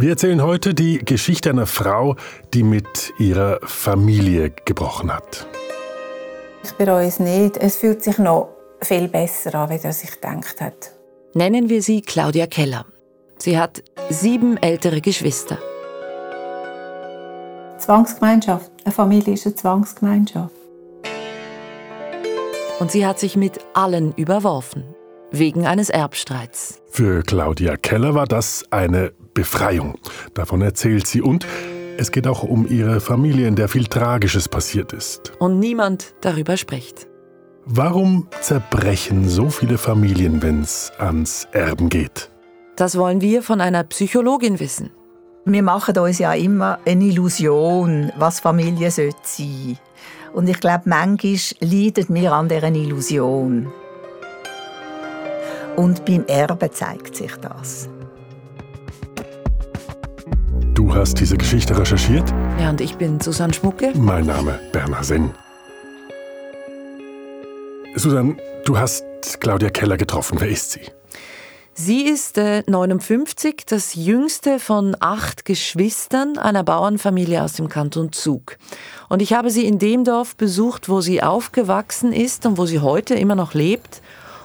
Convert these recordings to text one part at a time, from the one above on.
Wir erzählen heute die Geschichte einer Frau, die mit ihrer Familie gebrochen hat. Ich bereue es nicht. Es fühlt sich noch viel besser an, als er sich gedacht hat. Nennen wir sie Claudia Keller. Sie hat sieben ältere Geschwister. Zwangsgemeinschaft. Eine Familie ist eine Zwangsgemeinschaft. Und sie hat sich mit allen überworfen. Wegen eines Erbstreits. Für Claudia Keller war das eine Befreiung. Davon erzählt sie. Und es geht auch um ihre Familie, in der viel Tragisches passiert ist. Und niemand darüber spricht. Warum zerbrechen so viele Familien, wenn es ans Erben geht? Das wollen wir von einer Psychologin wissen. Wir machen uns ja immer eine Illusion, was Familie sein sollte. Und ich glaube, manchmal leiden wir an dieser Illusion. Und beim Erben zeigt sich das. Du hast diese Geschichte recherchiert? Ja, und ich bin Susanne Schmucke. Mein Name Bernhard Senn. Susanne, du hast Claudia Keller getroffen. Wer ist sie? Sie ist äh, 59, das jüngste von acht Geschwistern einer Bauernfamilie aus dem Kanton Zug. Und ich habe sie in dem Dorf besucht, wo sie aufgewachsen ist und wo sie heute immer noch lebt.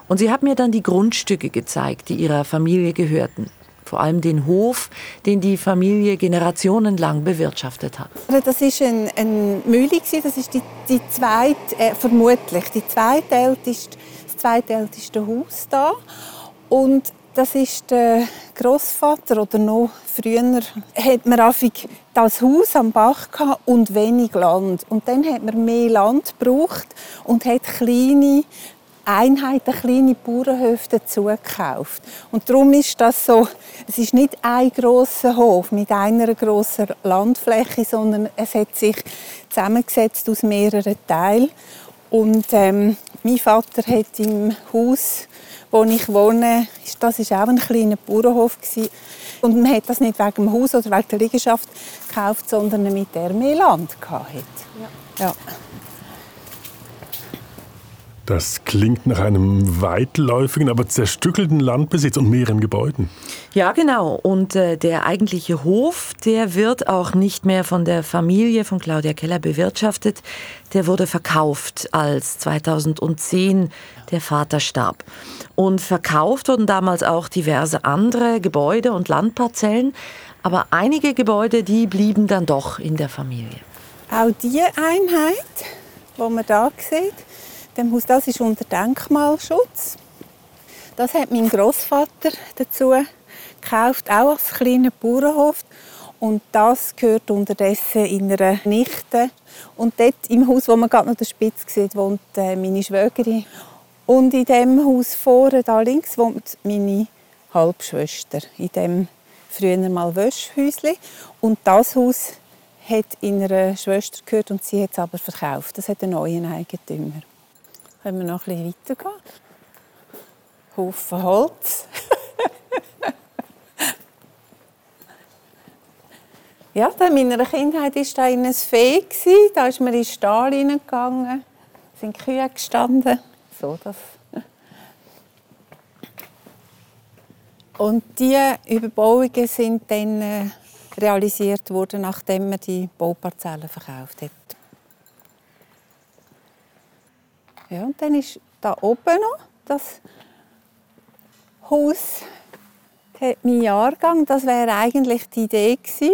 Und sie hat mir dann die Grundstücke gezeigt, die ihrer Familie gehörten. Vor allem den Hof, den die Familie generationenlang bewirtschaftet hat. Das ist ein, ein Mühle, das ist die, die zweite, äh, vermutlich die zweitälteste, das zweitälteste Haus da. Und das ist der Großvater oder noch früher hat man das Haus am Bach und wenig Land und dann hat man mehr Land gebraucht und hat kleine Einheiten, kleine Bauernhöfe dazugekauft. Und darum ist das so, es ist nicht ein großer Hof mit einer großen Landfläche, sondern es hat sich zusammengesetzt aus mehreren Teilen. Und ähm, mein Vater hat im Haus wo ich wohne, das ist auch ein kleiner Bauernhof und man hat das nicht wegen dem Haus oder wegen der Liegenschaft gekauft, sondern damit er mehr Land hatte. Ja. ja. Das klingt nach einem weitläufigen, aber zerstückelten Landbesitz und mehreren Gebäuden. Ja, genau. Und äh, der eigentliche Hof, der wird auch nicht mehr von der Familie von Claudia Keller bewirtschaftet. Der wurde verkauft, als 2010 der Vater starb. Und verkauft wurden damals auch diverse andere Gebäude und Landparzellen. Aber einige Gebäude, die blieben dann doch in der Familie. Auch die Einheit, die man da sieht, dem Haus, das ist unter Denkmalschutz. Das hat mein Großvater dazu gekauft, auch als kleiner Bauernhof. Und das gehört unterdessen in einer Nichte. Und dort im Haus, wo man gerade noch den Spitz sieht, wohnt äh, meine Schwägerin. Und in dem Haus vorne, da links, wohnt meine Halbschwester. In dem früher mal Wäschhäuschen. Und das Haus hat in einer Schwester gehört und sie hat es aber verkauft. Das hat einen neuen Eigentümer. Können wir noch ein bisschen weitergehen? Haufen Holz. ja, in meiner Kindheit war da ein Fee. Da ist man in den Stall hineingegangen. Sind Kühe gestanden. So, das. Und diese Überbauungen sind dann äh, realisiert worden, nachdem man die Bauparzellen verkauft hat. Ja, und dann ist da oben noch das Haus, mein Jahrgang. Das wäre eigentlich die Idee gewesen,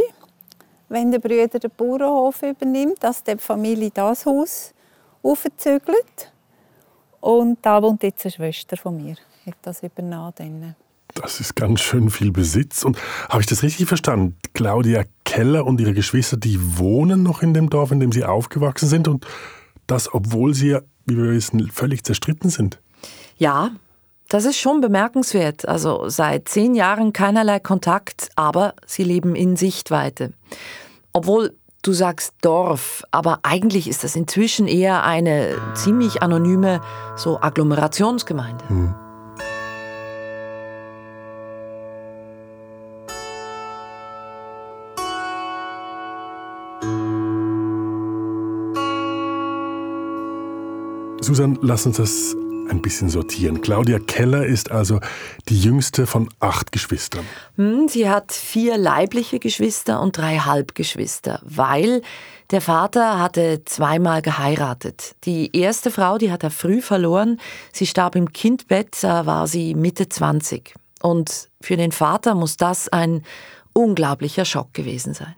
wenn der Brüder den Bauernhof übernimmt, dass die Familie das Haus aufzügelt. Und da wohnt jetzt eine Schwester von mir, hat das übernommen. Das ist ganz schön viel Besitz. Und habe ich das richtig verstanden? Claudia Keller und ihre Geschwister, die wohnen noch in dem Dorf, in dem sie aufgewachsen sind. Und das, obwohl sie wie wir wissen, völlig zerstritten sind. Ja, das ist schon bemerkenswert. Also seit zehn Jahren keinerlei Kontakt, aber sie leben in Sichtweite. Obwohl du sagst Dorf, aber eigentlich ist das inzwischen eher eine ziemlich anonyme so Agglomerationsgemeinde. Hm. Susan, lass uns das ein bisschen sortieren. Claudia Keller ist also die jüngste von acht Geschwistern. Hm, sie hat vier leibliche Geschwister und drei Halbgeschwister, weil der Vater hatte zweimal geheiratet. Die erste Frau, die hat er früh verloren. Sie starb im Kindbett, da war sie Mitte 20. Und für den Vater muss das ein unglaublicher Schock gewesen sein.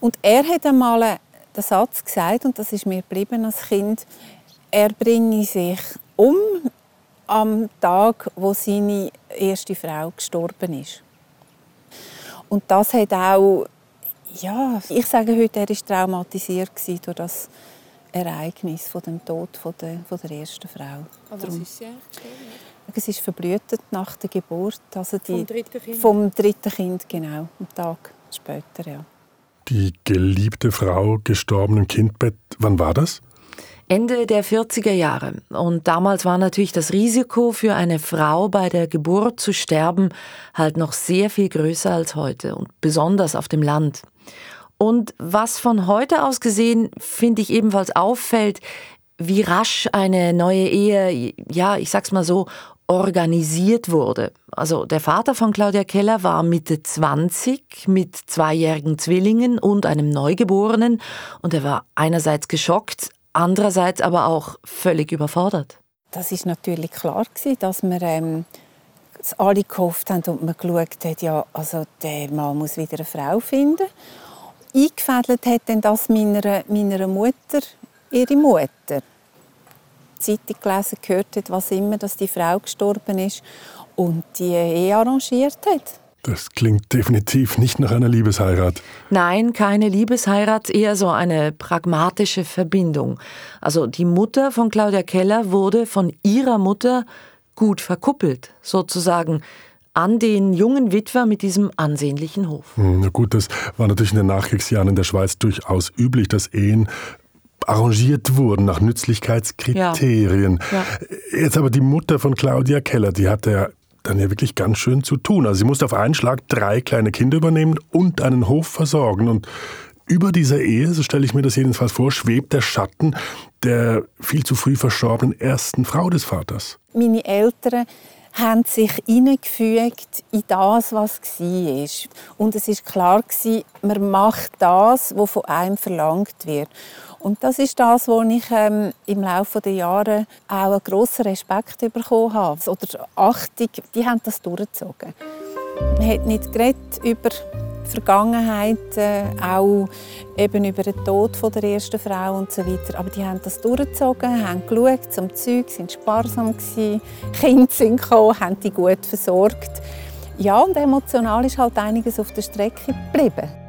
Und er hat einmal den Satz gesagt, und das ist mir geblieben als Kind, er bringe sich um am Tag, wo seine erste Frau gestorben ist. Und das hat auch, ja, ich sage heute, er ist traumatisiert durch das Ereignis von dem Tod von der, von der ersten Frau. Aber was ist sie Es ist verblühtet nach der Geburt, also die, vom dritten Kind. Vom dritten Kind, genau, am Tag später, ja. Die geliebte Frau gestorben im Kindbett, wann war das? Ende der 40er Jahre. Und damals war natürlich das Risiko für eine Frau bei der Geburt zu sterben halt noch sehr viel größer als heute und besonders auf dem Land. Und was von heute aus gesehen, finde ich ebenfalls auffällt, wie rasch eine neue Ehe, ja, ich sag's mal so, organisiert wurde. Also der Vater von Claudia Keller war Mitte 20 mit zweijährigen Zwillingen und einem Neugeborenen und er war einerseits geschockt, andererseits aber auch völlig überfordert. Das ist natürlich klar dass wir ähm, dass alle gehofft haben und man geschaut hat, ja, also der Mann muss wieder eine Frau finden. Eingefädelt hat dann das meiner, meiner Mutter, ihre Mutter. Zeitung gelesen, gehört hat, was immer, dass die Frau gestorben ist und die Ehe arrangiert hat. Das klingt definitiv nicht nach einer Liebesheirat. Nein, keine Liebesheirat, eher so eine pragmatische Verbindung. Also die Mutter von Claudia Keller wurde von ihrer Mutter gut verkuppelt, sozusagen an den jungen Witwer mit diesem ansehnlichen Hof. Hm, na gut, das war natürlich in den Nachkriegsjahren in der Schweiz durchaus üblich, dass Ehen arrangiert wurden nach Nützlichkeitskriterien. Ja. Ja. Jetzt aber die Mutter von Claudia Keller, die hat ja dann ja wirklich ganz schön zu tun. Also sie musste auf einen Schlag drei kleine Kinder übernehmen und einen Hof versorgen. Und über dieser Ehe, so stelle ich mir das jedenfalls vor, schwebt der Schatten der viel zu früh verstorbenen ersten Frau des Vaters. Meine Eltern haben sich hineingefügt in das, was war. Und es ist klar, man macht das, was von einem verlangt wird. Und das ist das, wo ich ähm, im Laufe der Jahre auch einen grossen Respekt bekommen habe. Oder Achtung, die haben das durchgezogen. Man hat nicht geredet über die Vergangenheit, äh, auch eben über den Tod von der ersten Frau und so weiter. Aber die haben das durchgezogen, haben geschaut zum Zeug, sind sparsam gewesen, Kinder sind gekommen, haben die gut versorgt. Ja, und emotional ist halt einiges auf der Strecke geblieben.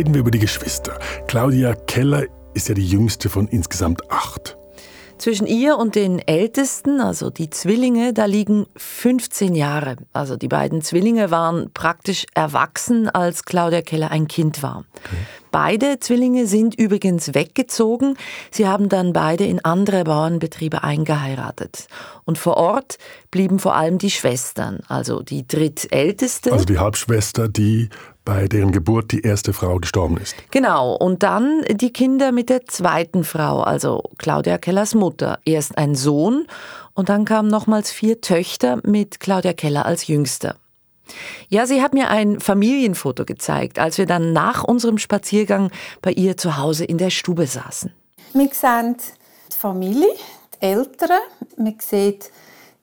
Reden wir über die Geschwister. Claudia Keller ist ja die jüngste von insgesamt acht. Zwischen ihr und den Ältesten, also die Zwillinge, da liegen 15 Jahre. Also die beiden Zwillinge waren praktisch erwachsen, als Claudia Keller ein Kind war. Okay. Beide Zwillinge sind übrigens weggezogen. Sie haben dann beide in andere Bauernbetriebe eingeheiratet. Und vor Ort blieben vor allem die Schwestern, also die drittälteste. Also die Halbschwester, die bei deren Geburt die erste Frau gestorben ist. Genau, und dann die Kinder mit der zweiten Frau, also Claudia Kellers Mutter. Erst ein Sohn und dann kamen nochmals vier Töchter mit Claudia Keller als Jüngster. Ja, sie hat mir ein Familienfoto gezeigt, als wir dann nach unserem Spaziergang bei ihr zu Hause in der Stube saßen. Wir sehen die Familie, die Eltern, man sieht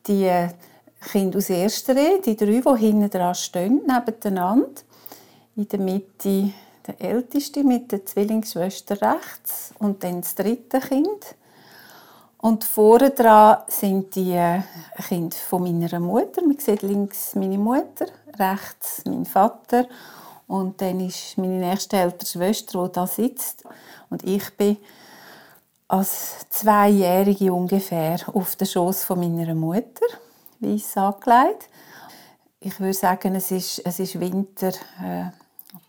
die Kinder aus erster Ehe, die drei, die hinten dran stehen, nebeneinander. In der Mitte der Älteste mit der Zwillingsschwester rechts und dann das dritte Kind. Und vorne dran sind die äh, Kinder von meiner Mutter. Man sieht links meine Mutter, rechts mein Vater und dann ist meine nächste ältere Schwester, die da sitzt. Und ich bin als Zweijährige ungefähr auf dem Schoß von meiner Mutter, weiss angelegt. Ich würde sagen, es ist, es ist Winter äh,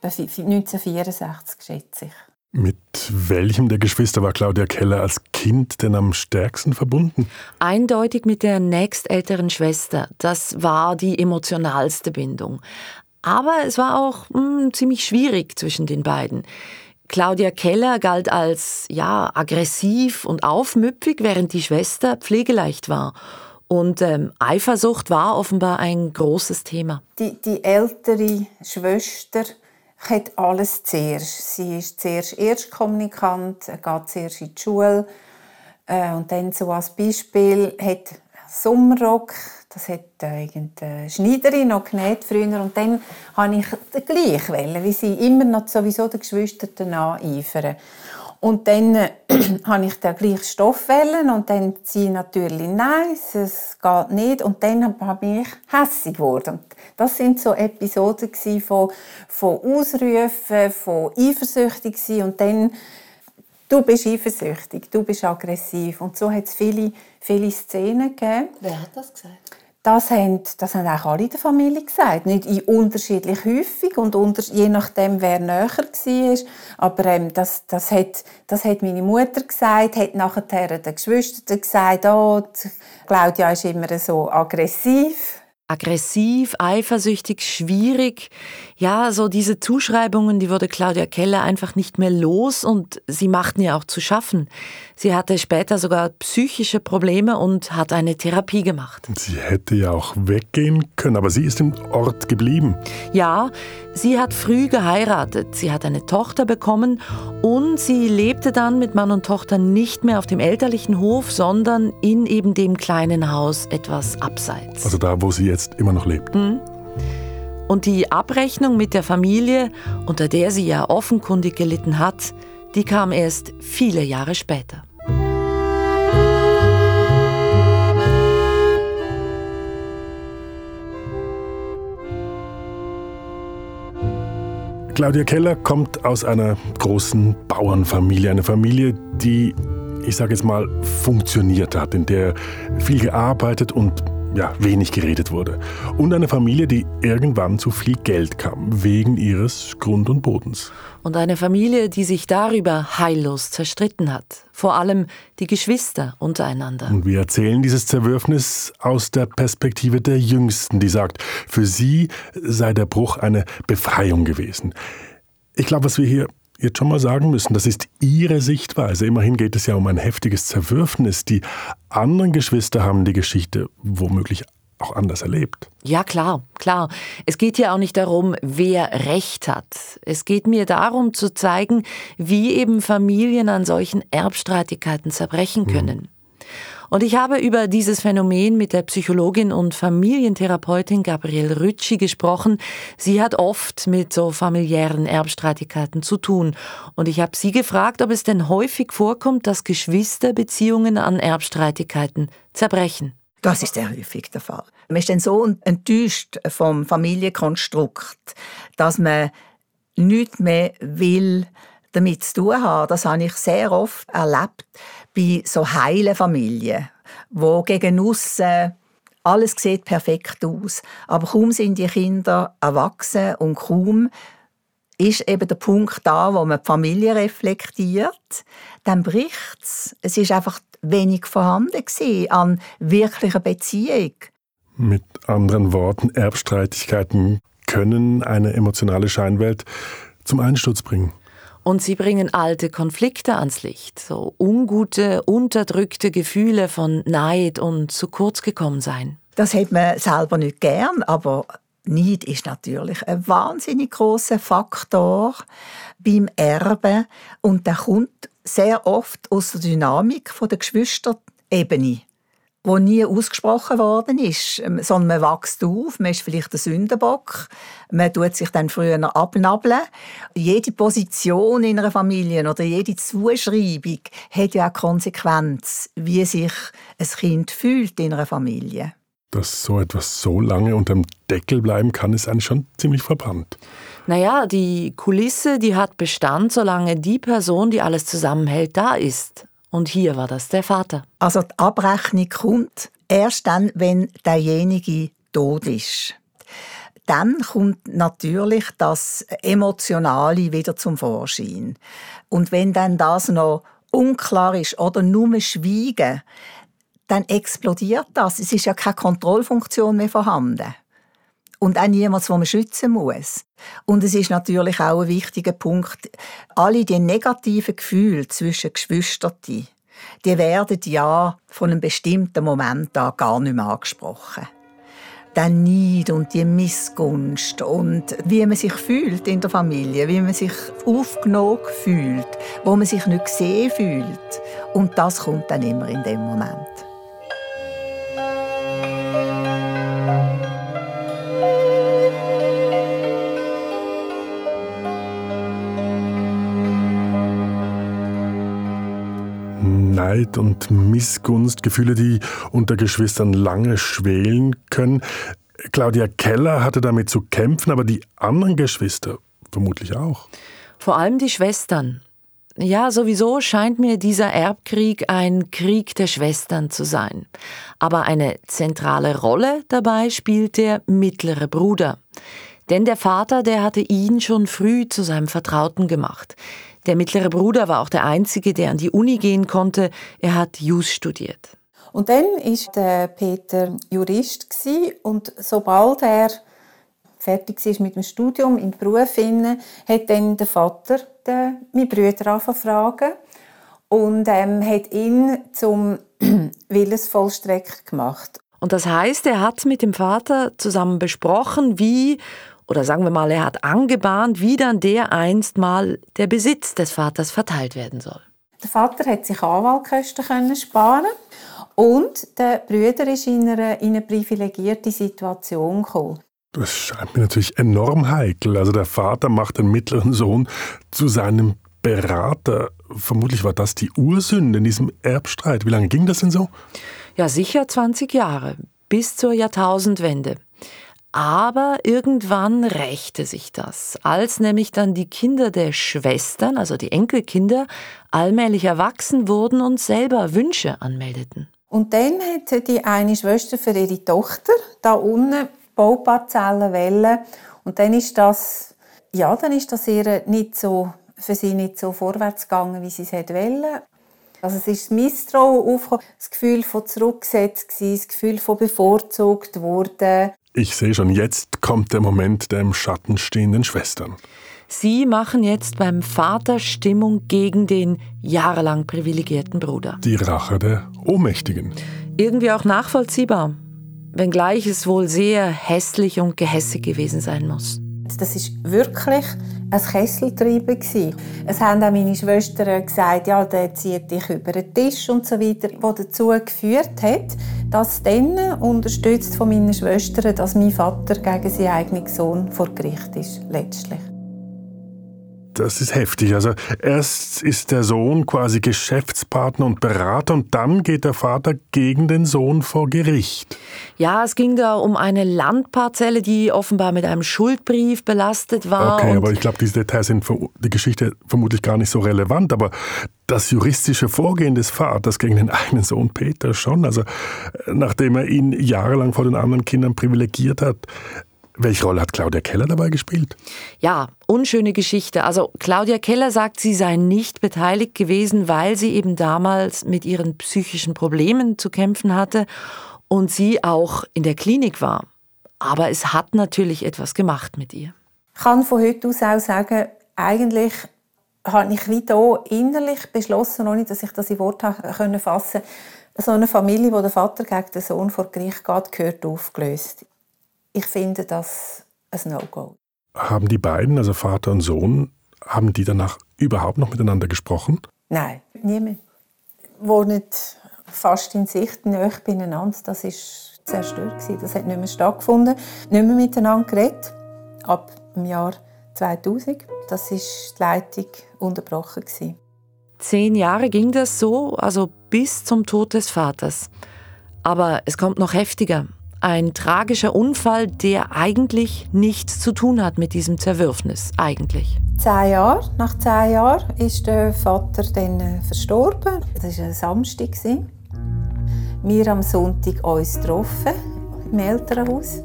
1964, schätze ich. Mit welchem der Geschwister war Claudia Keller als Kind denn am stärksten verbunden? Eindeutig mit der nächstälteren Schwester. Das war die emotionalste Bindung. Aber es war auch mh, hm, ziemlich schwierig zwischen den beiden. Claudia Keller galt als ja aggressiv und aufmüpfig, während die Schwester pflegeleicht war. Und ähm, Eifersucht war offenbar ein großes Thema. Die, die ältere Schwester hat alles zuerst. Sie ist zuerst Erstkommunikant, geht zuerst in die Schule. Äh, und dann so als Beispiel hat Sommerrock, das hat äh, irgendeine Schneiderin noch genäht früher. Und dann habe ich gleich wählen, wie sie immer noch sowieso den Geschwistern nacheifern. Und dann äh, habe ich den gleichen Stoff wählen und dann ziehe natürlich nein, es geht nicht. Und dann bin ich hässig geworden. Das sind so Episoden von, von Ausrufen, von eifersüchtig und dann du bist eifersüchtig, du bist aggressiv. Und so hat es viele, viele Szenen gegeben. Wer hat das gesagt? Das haben, das haben auch alle in der Familie gesagt. Nicht in unterschiedlich häufig und unter, je nachdem, wer näher war. Aber ähm, das, das, hat, das hat meine Mutter gesagt, hat nachher den Geschwistern gesagt, oh, Claudia ist immer so aggressiv aggressiv, eifersüchtig, schwierig. Ja, so diese Zuschreibungen, die wurde Claudia Keller einfach nicht mehr los und sie machten ihr auch zu schaffen. Sie hatte später sogar psychische Probleme und hat eine Therapie gemacht. Sie hätte ja auch weggehen können, aber sie ist im Ort geblieben. Ja, sie hat früh geheiratet. Sie hat eine Tochter bekommen und sie lebte dann mit Mann und Tochter nicht mehr auf dem elterlichen Hof, sondern in eben dem kleinen Haus etwas abseits. Also da, wo sie jetzt immer noch lebt. Mhm. Und die Abrechnung mit der Familie, unter der sie ja offenkundig gelitten hat, die kam erst viele Jahre später. Claudia Keller kommt aus einer großen Bauernfamilie, eine Familie, die, ich sage jetzt mal, funktioniert hat, in der viel gearbeitet und ja, wenig geredet wurde. Und eine Familie, die irgendwann zu viel Geld kam, wegen ihres Grund und Bodens. Und eine Familie, die sich darüber heillos zerstritten hat. Vor allem die Geschwister untereinander. Und wir erzählen dieses Zerwürfnis aus der Perspektive der Jüngsten, die sagt, für sie sei der Bruch eine Befreiung gewesen. Ich glaube, was wir hier jetzt schon mal sagen müssen, das ist Ihre Sichtweise. Immerhin geht es ja um ein heftiges Zerwürfnis. Die anderen Geschwister haben die Geschichte womöglich auch anders erlebt. Ja, klar, klar. Es geht ja auch nicht darum, wer Recht hat. Es geht mir darum zu zeigen, wie eben Familien an solchen Erbstreitigkeiten zerbrechen hm. können. Hm. Und ich habe über dieses Phänomen mit der Psychologin und Familientherapeutin Gabrielle Rütschi gesprochen. Sie hat oft mit so familiären Erbstreitigkeiten zu tun. Und ich habe sie gefragt, ob es denn häufig vorkommt, dass Geschwisterbeziehungen an Erbstreitigkeiten zerbrechen. Das ist sehr häufig der Fall. Man ist dann so enttäuscht vom Familienkonstrukt, dass man nichts mehr will damit zu tun haben. Das habe ich sehr oft erlebt bei so heilen Familien, wo gegen aussen alles sieht perfekt aus, aber kaum sind die Kinder erwachsen und kaum ist eben der Punkt da, wo man die Familie reflektiert, dann bricht es. Es ist einfach wenig vorhanden an wirklicher Beziehung. Mit anderen Worten, Erbstreitigkeiten können eine emotionale Scheinwelt zum Einsturz bringen. Und sie bringen alte Konflikte ans Licht, so ungute, unterdrückte Gefühle von Neid und zu kurz gekommen sein. Das hat man selber nicht gern, aber Neid ist natürlich ein wahnsinnig großer Faktor beim Erben. Und der kommt sehr oft aus der Dynamik der Geschwisterebene wo nie ausgesprochen worden ist, ähm, sondern man wächst auf, man ist vielleicht der Sündenbock, man tut sich dann früher abnabeln. Jede Position in einer Familie oder jede Zuschreibung hat ja auch Konsequenz, wie sich ein Kind fühlt in einer Familie. Dass so etwas so lange unter dem Deckel bleiben kann, ist eigentlich schon ziemlich verbannt. Naja, die Kulisse, die hat Bestand, solange die Person, die alles zusammenhält, da ist. Und hier war das der Vater. Also die Abrechnung kommt erst dann, wenn derjenige tot ist. Dann kommt natürlich das Emotionale wieder zum Vorschein. Und wenn dann das noch unklar ist oder nur Schweigen, dann explodiert das. Es ist ja keine Kontrollfunktion mehr vorhanden. Und auch niemand, den man schützen muss. Und es ist natürlich auch ein wichtiger Punkt, alle die negativen Gefühle zwischen Geschwistern, die werden ja von einem bestimmten Moment an gar nicht mehr angesprochen. Der Neid und die Missgunst und wie man sich fühlt in der Familie, wie man sich aufgenommen fühlt, wo man sich nicht gesehen fühlt. Und das kommt dann immer in dem Moment. Neid und Missgunst, Gefühle, die unter Geschwistern lange schwelen können. Claudia Keller hatte damit zu kämpfen, aber die anderen Geschwister vermutlich auch. Vor allem die Schwestern. Ja, sowieso scheint mir dieser Erbkrieg ein Krieg der Schwestern zu sein. Aber eine zentrale Rolle dabei spielt der mittlere Bruder. Denn der Vater, der hatte ihn schon früh zu seinem Vertrauten gemacht. Der mittlere Bruder war auch der einzige, der an die Uni gehen konnte. Er hat Jus studiert. Und dann ist der Peter Jurist und sobald er fertig war mit dem Studium im Beruf hat dann der Vater den, meinen Bruder fragen und ähm, hat ihn zum Willensvollstrecker gemacht. Und das heißt, er hat mit dem Vater zusammen besprochen, wie oder sagen wir mal, er hat angebahnt, wie dann der einst mal der Besitz des Vaters verteilt werden soll. Der Vater hat sich Anwaltkosten können sparen und der Brüder ist in eine, in eine privilegierte Situation gekommen. Das scheint mir natürlich enorm heikel. Also der Vater macht den mittleren Sohn zu seinem Berater. Vermutlich war das die Ursünde in diesem Erbstreit. Wie lange ging das denn so? Ja, sicher 20 Jahre, bis zur Jahrtausendwende. Aber irgendwann rächte sich das, als nämlich dann die Kinder der Schwestern, also die Enkelkinder, allmählich erwachsen wurden und selber Wünsche anmeldeten. Und dann hatte die eine Schwester für ihre Tochter da unten Bauparzellen wählen und dann ist das ja, dann ist das ihr nicht so für sie nicht so vorwärts gegangen, wie sie es wollte. Also es ist das Misstrauen aufgekommen, das Gefühl von zurückgesetzt das Gefühl von bevorzugt worden. Ich sehe schon, jetzt kommt der Moment der im Schatten stehenden Schwestern. Sie machen jetzt beim Vater Stimmung gegen den jahrelang privilegierten Bruder. Die Rache der Ohnmächtigen. Irgendwie auch nachvollziehbar, wenngleich es wohl sehr hässlich und gehässig gewesen sein muss. Das ist wirklich ein Kesseltreiben Es haben auch meine Schwestern gesagt, ja, der zieht dich über den Tisch und so weiter, was dazu geführt hat, dass dann unterstützt von meinen Schwestern, dass mein Vater gegen seinen eigenen Sohn vor Gericht ist letztlich. Das ist heftig. Also erst ist der Sohn quasi Geschäftspartner und Berater und dann geht der Vater gegen den Sohn vor Gericht. Ja, es ging da um eine Landparzelle, die offenbar mit einem Schuldbrief belastet war. Okay, aber ich glaube, diese Details sind für die Geschichte vermutlich gar nicht so relevant. Aber das juristische Vorgehen des Vaters gegen den eigenen Sohn Peter schon. Also nachdem er ihn jahrelang vor den anderen Kindern privilegiert hat, welche Rolle hat Claudia Keller dabei gespielt? Ja, unschöne Geschichte. Also Claudia Keller sagt, sie sei nicht beteiligt gewesen, weil sie eben damals mit ihren psychischen Problemen zu kämpfen hatte und sie auch in der Klinik war. Aber es hat natürlich etwas gemacht mit ihr. Ich kann von heute aus auch sagen, eigentlich habe ich wie hier innerlich beschlossen, ohne dass ich das in Worte fassen konnte, so eine Familie, wo der Vater gegen den Sohn vor Gericht geht, gehört aufgelöst ich finde das ein No-Go. Haben die beiden, also Vater und Sohn, haben die danach überhaupt noch miteinander gesprochen? Nein, niemand. Wohnen fast in Sicht nahe beieinander. Das war zerstört. Das hat nicht mehr stattgefunden. Nicht mehr miteinander geredet. Ab dem Jahr 2000. Das war die Leitung unterbrochen. Zehn Jahre ging das so, also bis zum Tod des Vaters. Aber es kommt noch heftiger. Ein tragischer Unfall, der eigentlich nichts zu tun hat mit diesem Zerwürfnis. Eigentlich. Zehn Jahre, nach zehn Jahren ist der Vater dann äh, verstorben. Das war ein Samstag. Wir am Sonntag uns getroffen im Elternhaus.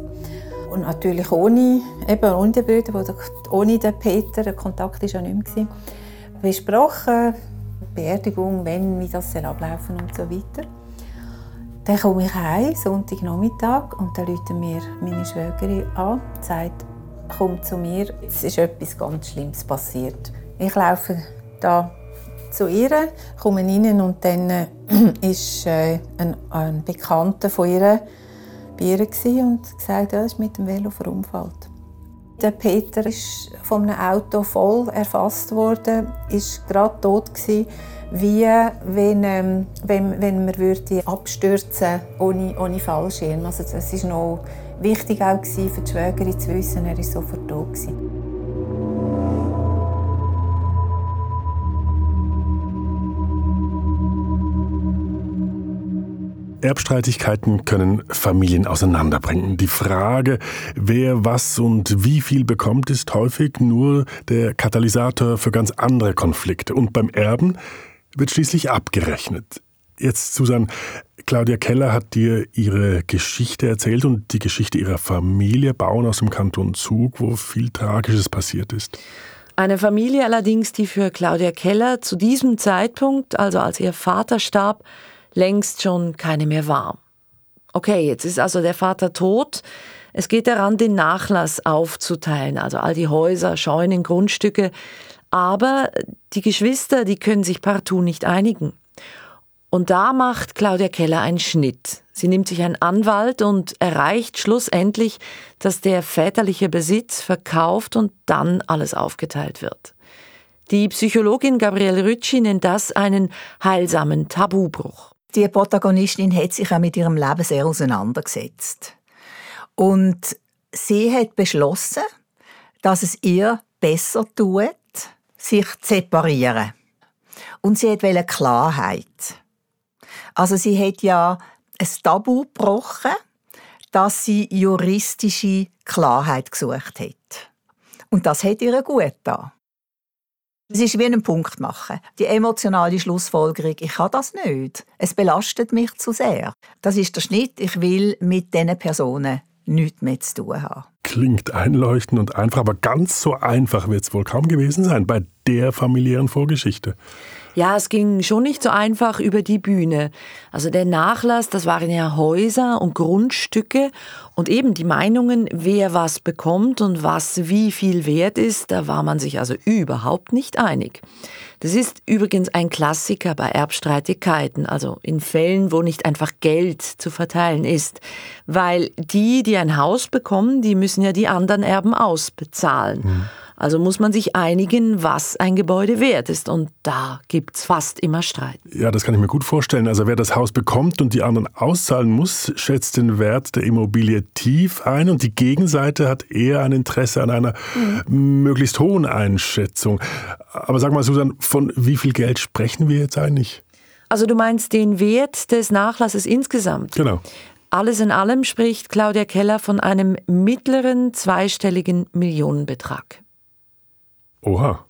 Und natürlich ohne, eben ohne den Brüder, ohne den Peter, der Kontakt war ja nicht mehr. Besprochen, Beerdigung, wenn, wie das ablaufen und so weiter. Dann komme ich heim, Sonntagnachmittag, und dann ruft mir meine Schwägerin an und sagt, komm zu mir, es ist etwas ganz Schlimmes passiert. Ich laufe da zu ihr, komme rein und dann äh, ist äh, ein, ein, Bekannter von ihr bei ihr und gesagt, er ist mit dem Velo verunfallt. Der Peter ist von einem Auto voll erfasst worden, ist gerade tot gewesen, wie wenn, ähm, wenn, wenn man würde abstürzen ohne, ohne Fallschirm. Also das ist noch wichtig auch für die Schwägerin zu wissen, er ist sofort tot gewesen. Erbstreitigkeiten können Familien auseinanderbringen. Die Frage, wer was und wie viel bekommt, ist häufig nur der Katalysator für ganz andere Konflikte. Und beim Erben wird schließlich abgerechnet. Jetzt, Susan, Claudia Keller hat dir ihre Geschichte erzählt und die Geschichte ihrer Familie, Bauern aus dem Kanton Zug, wo viel Tragisches passiert ist. Eine Familie allerdings, die für Claudia Keller zu diesem Zeitpunkt, also als ihr Vater starb, längst schon keine mehr war. Okay, jetzt ist also der Vater tot. Es geht daran, den Nachlass aufzuteilen, also all die Häuser, Scheunen, Grundstücke. Aber die Geschwister, die können sich partout nicht einigen. Und da macht Claudia Keller einen Schnitt. Sie nimmt sich einen Anwalt und erreicht schlussendlich, dass der väterliche Besitz verkauft und dann alles aufgeteilt wird. Die Psychologin Gabriele Rütschi nennt das einen heilsamen Tabubruch die Protagonistin hat sich auch mit ihrem Leben sehr auseinandergesetzt. Und sie hat beschlossen, dass es ihr besser tut, sich zu separieren. Und sie wollte Klarheit. Also sie hat ja ein Tabu gebrochen, dass sie juristische Klarheit gesucht hat. Und das hat ihr gut getan. Es ist wie einen Punkt machen. Die emotionale Schlussfolgerung, ich kann das nicht. Es belastet mich zu sehr. Das ist der Schnitt. Ich will mit diesen Personen nichts mehr zu tun haben. Klingt einleuchtend und einfach, aber ganz so einfach wird es wohl kaum gewesen sein bei der familiären Vorgeschichte. Ja, es ging schon nicht so einfach über die Bühne. Also der Nachlass, das waren ja Häuser und Grundstücke und eben die Meinungen, wer was bekommt und was wie viel wert ist, da war man sich also überhaupt nicht einig. Das ist übrigens ein Klassiker bei Erbstreitigkeiten, also in Fällen, wo nicht einfach Geld zu verteilen ist, weil die, die ein Haus bekommen, die müssen ja die anderen Erben ausbezahlen. Mhm. Also muss man sich einigen, was ein Gebäude wert ist. Und da gibt es fast immer Streit. Ja, das kann ich mir gut vorstellen. Also wer das Haus bekommt und die anderen auszahlen muss, schätzt den Wert der Immobilie tief ein und die Gegenseite hat eher ein Interesse an einer mhm. möglichst hohen Einschätzung. Aber sag mal, Susan, von wie viel Geld sprechen wir jetzt eigentlich? Also du meinst den Wert des Nachlasses insgesamt? Genau. Alles in allem spricht Claudia Keller von einem mittleren zweistelligen Millionenbetrag. Oha.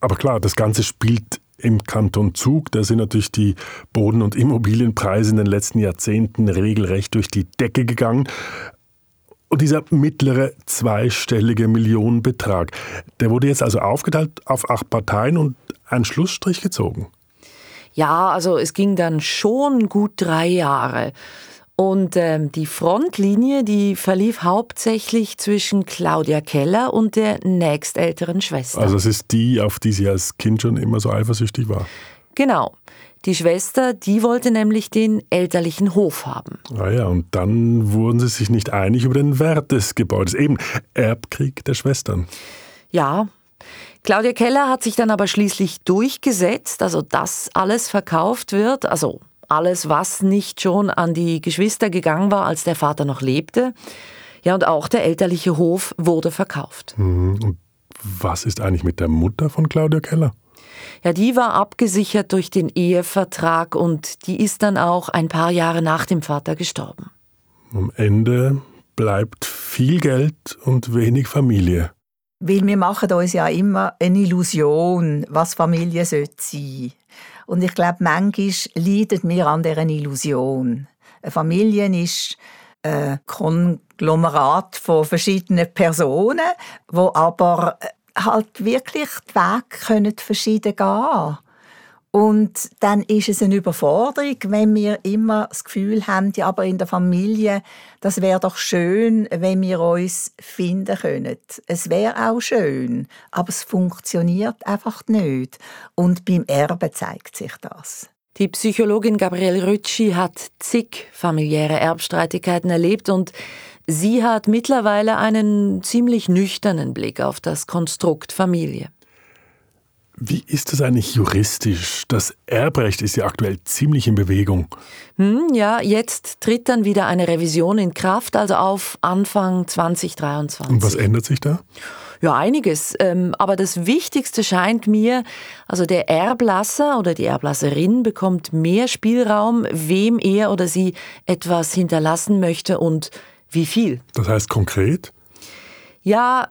Aber klar, das Ganze spielt im Kanton Zug. Da sind natürlich die Boden- und Immobilienpreise in den letzten Jahrzehnten regelrecht durch die Decke gegangen. Und dieser mittlere zweistellige Millionenbetrag, der wurde jetzt also aufgeteilt auf acht Parteien und ein Schlussstrich gezogen. Ja, also es ging dann schon gut drei Jahre. Und ähm, die Frontlinie, die verlief hauptsächlich zwischen Claudia Keller und der nächstälteren Schwester. Also es ist die, auf die sie als Kind schon immer so eifersüchtig war. Genau. Die Schwester, die wollte nämlich den elterlichen Hof haben. Ah ja, und dann wurden sie sich nicht einig über den Wert des Gebäudes. Eben Erbkrieg der Schwestern. Ja. Claudia Keller hat sich dann aber schließlich durchgesetzt, also dass alles verkauft wird, also alles, was nicht schon an die Geschwister gegangen war, als der Vater noch lebte. Ja, und auch der elterliche Hof wurde verkauft. Mhm. Und was ist eigentlich mit der Mutter von Claudia Keller? Ja, die war abgesichert durch den Ehevertrag und die ist dann auch ein paar Jahre nach dem Vater gestorben. Am Ende bleibt viel Geld und wenig Familie. Weil wir machen uns ja immer eine Illusion, was Familie sein sollte. Und ich glaube, manchmal leiden wir an dieser Illusion. Eine Familie ist ein Konglomerat von verschiedenen Personen, wo aber äh, halt wirklich Wege können verschieden gehen Und dann ist es eine Überforderung, wenn wir immer das Gefühl haben, ja, aber in der Familie, das wäre doch schön, wenn wir uns finden können. Es wäre auch schön, aber es funktioniert einfach nicht. Und beim Erben zeigt sich das. Die Psychologin Gabrielle Rütschi hat zig familiäre Erbstreitigkeiten erlebt und sie hat mittlerweile einen ziemlich nüchternen Blick auf das Konstrukt Familie. Wie ist das eigentlich juristisch? Das Erbrecht ist ja aktuell ziemlich in Bewegung. Hm, ja, jetzt tritt dann wieder eine Revision in Kraft, also auf Anfang 2023. Und was ändert sich da? Ja, einiges. Ähm, aber das Wichtigste scheint mir, also der Erblasser oder die Erblasserin bekommt mehr Spielraum, wem er oder sie etwas hinterlassen möchte und wie viel. Das heißt konkret? Ja,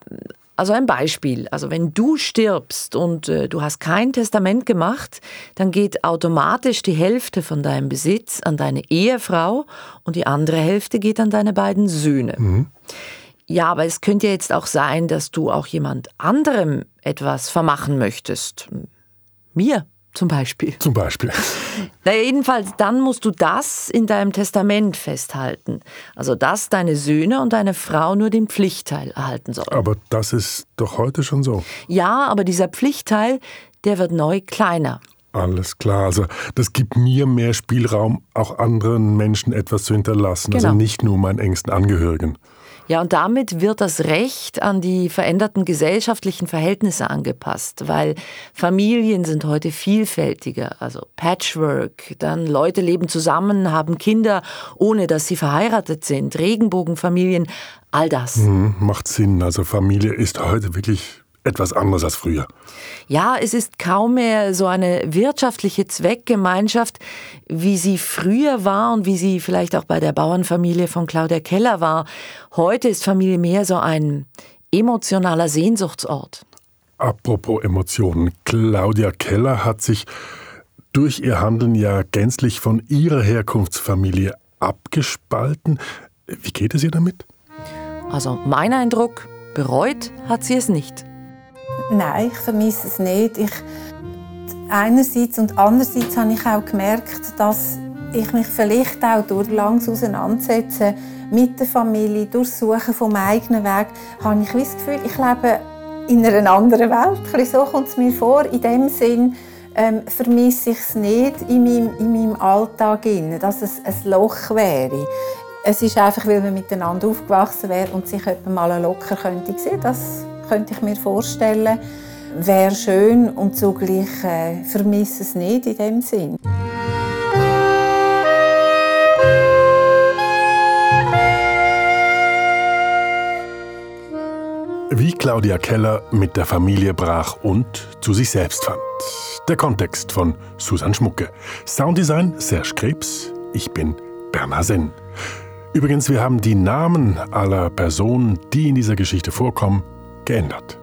also ein Beispiel, also wenn du stirbst und äh, du hast kein Testament gemacht, dann geht automatisch die Hälfte von deinem Besitz an deine Ehefrau und die andere Hälfte geht an deine beiden Söhne. Mhm. Ja, aber es könnte ja jetzt auch sein, dass du auch jemand anderem etwas vermachen möchtest. Mir zum Beispiel. Zum Beispiel. Na, jedenfalls, dann musst du das in deinem Testament festhalten. Also, dass deine Söhne und deine Frau nur den Pflichtteil erhalten sollen. Aber das ist doch heute schon so. Ja, aber dieser Pflichtteil, der wird neu kleiner. Alles klar. Also das gibt mir mehr Spielraum, auch anderen Menschen etwas zu hinterlassen. Also genau. Also nicht nur meinen engsten Angehörigen. Ja, und damit wird das Recht an die veränderten gesellschaftlichen Verhältnisse angepasst, weil Familien sind heute vielfältiger, also Patchwork, dann Leute leben zusammen, haben Kinder, ohne dass sie verheiratet sind, Regenbogenfamilien, all das. Mhm, macht Sinn, also Familie ist heute wirklich etwas anderes als früher. Ja, es ist kaum mehr so eine wirtschaftliche Zweckgemeinschaft, wie sie früher war und wie sie vielleicht auch bei der Bauernfamilie von Claudia Keller war. Heute ist Familie mehr so ein emotionaler Sehnsuchtsort. Apropos Emotionen, Claudia Keller hat sich durch ihr Handeln ja gänzlich von ihrer Herkunftsfamilie abgespalten. Wie geht es ihr damit? Also mein Eindruck, bereut hat sie es nicht. Nein, ich vermisse es nicht. Ich, einerseits und andererseits habe ich auch gemerkt, dass ich mich vielleicht auch durch langes Auseinandersetzen mit der Familie, durch Suchen vom eigenen Weg, habe ich das Gefühl, ich lebe in einer anderen Welt. So kommt es mir vor. In dem Sinn ähm, vermisse ich es nicht in meinem, in meinem Alltag, dass es ein Loch wäre. Es ist einfach, weil wir miteinander aufgewachsen wären und sich mal locker könnte sehen. Das könnte ich mir vorstellen. Wäre schön und zugleich äh, vermisse es nicht in dem Sinn. Wie Claudia Keller mit der Familie brach und zu sich selbst fand. Der Kontext von Susan Schmucke. Sounddesign Serge Krebs. Ich bin Bernhard Senn. Übrigens, wir haben die Namen aller Personen, die in dieser Geschichte vorkommen, geändert.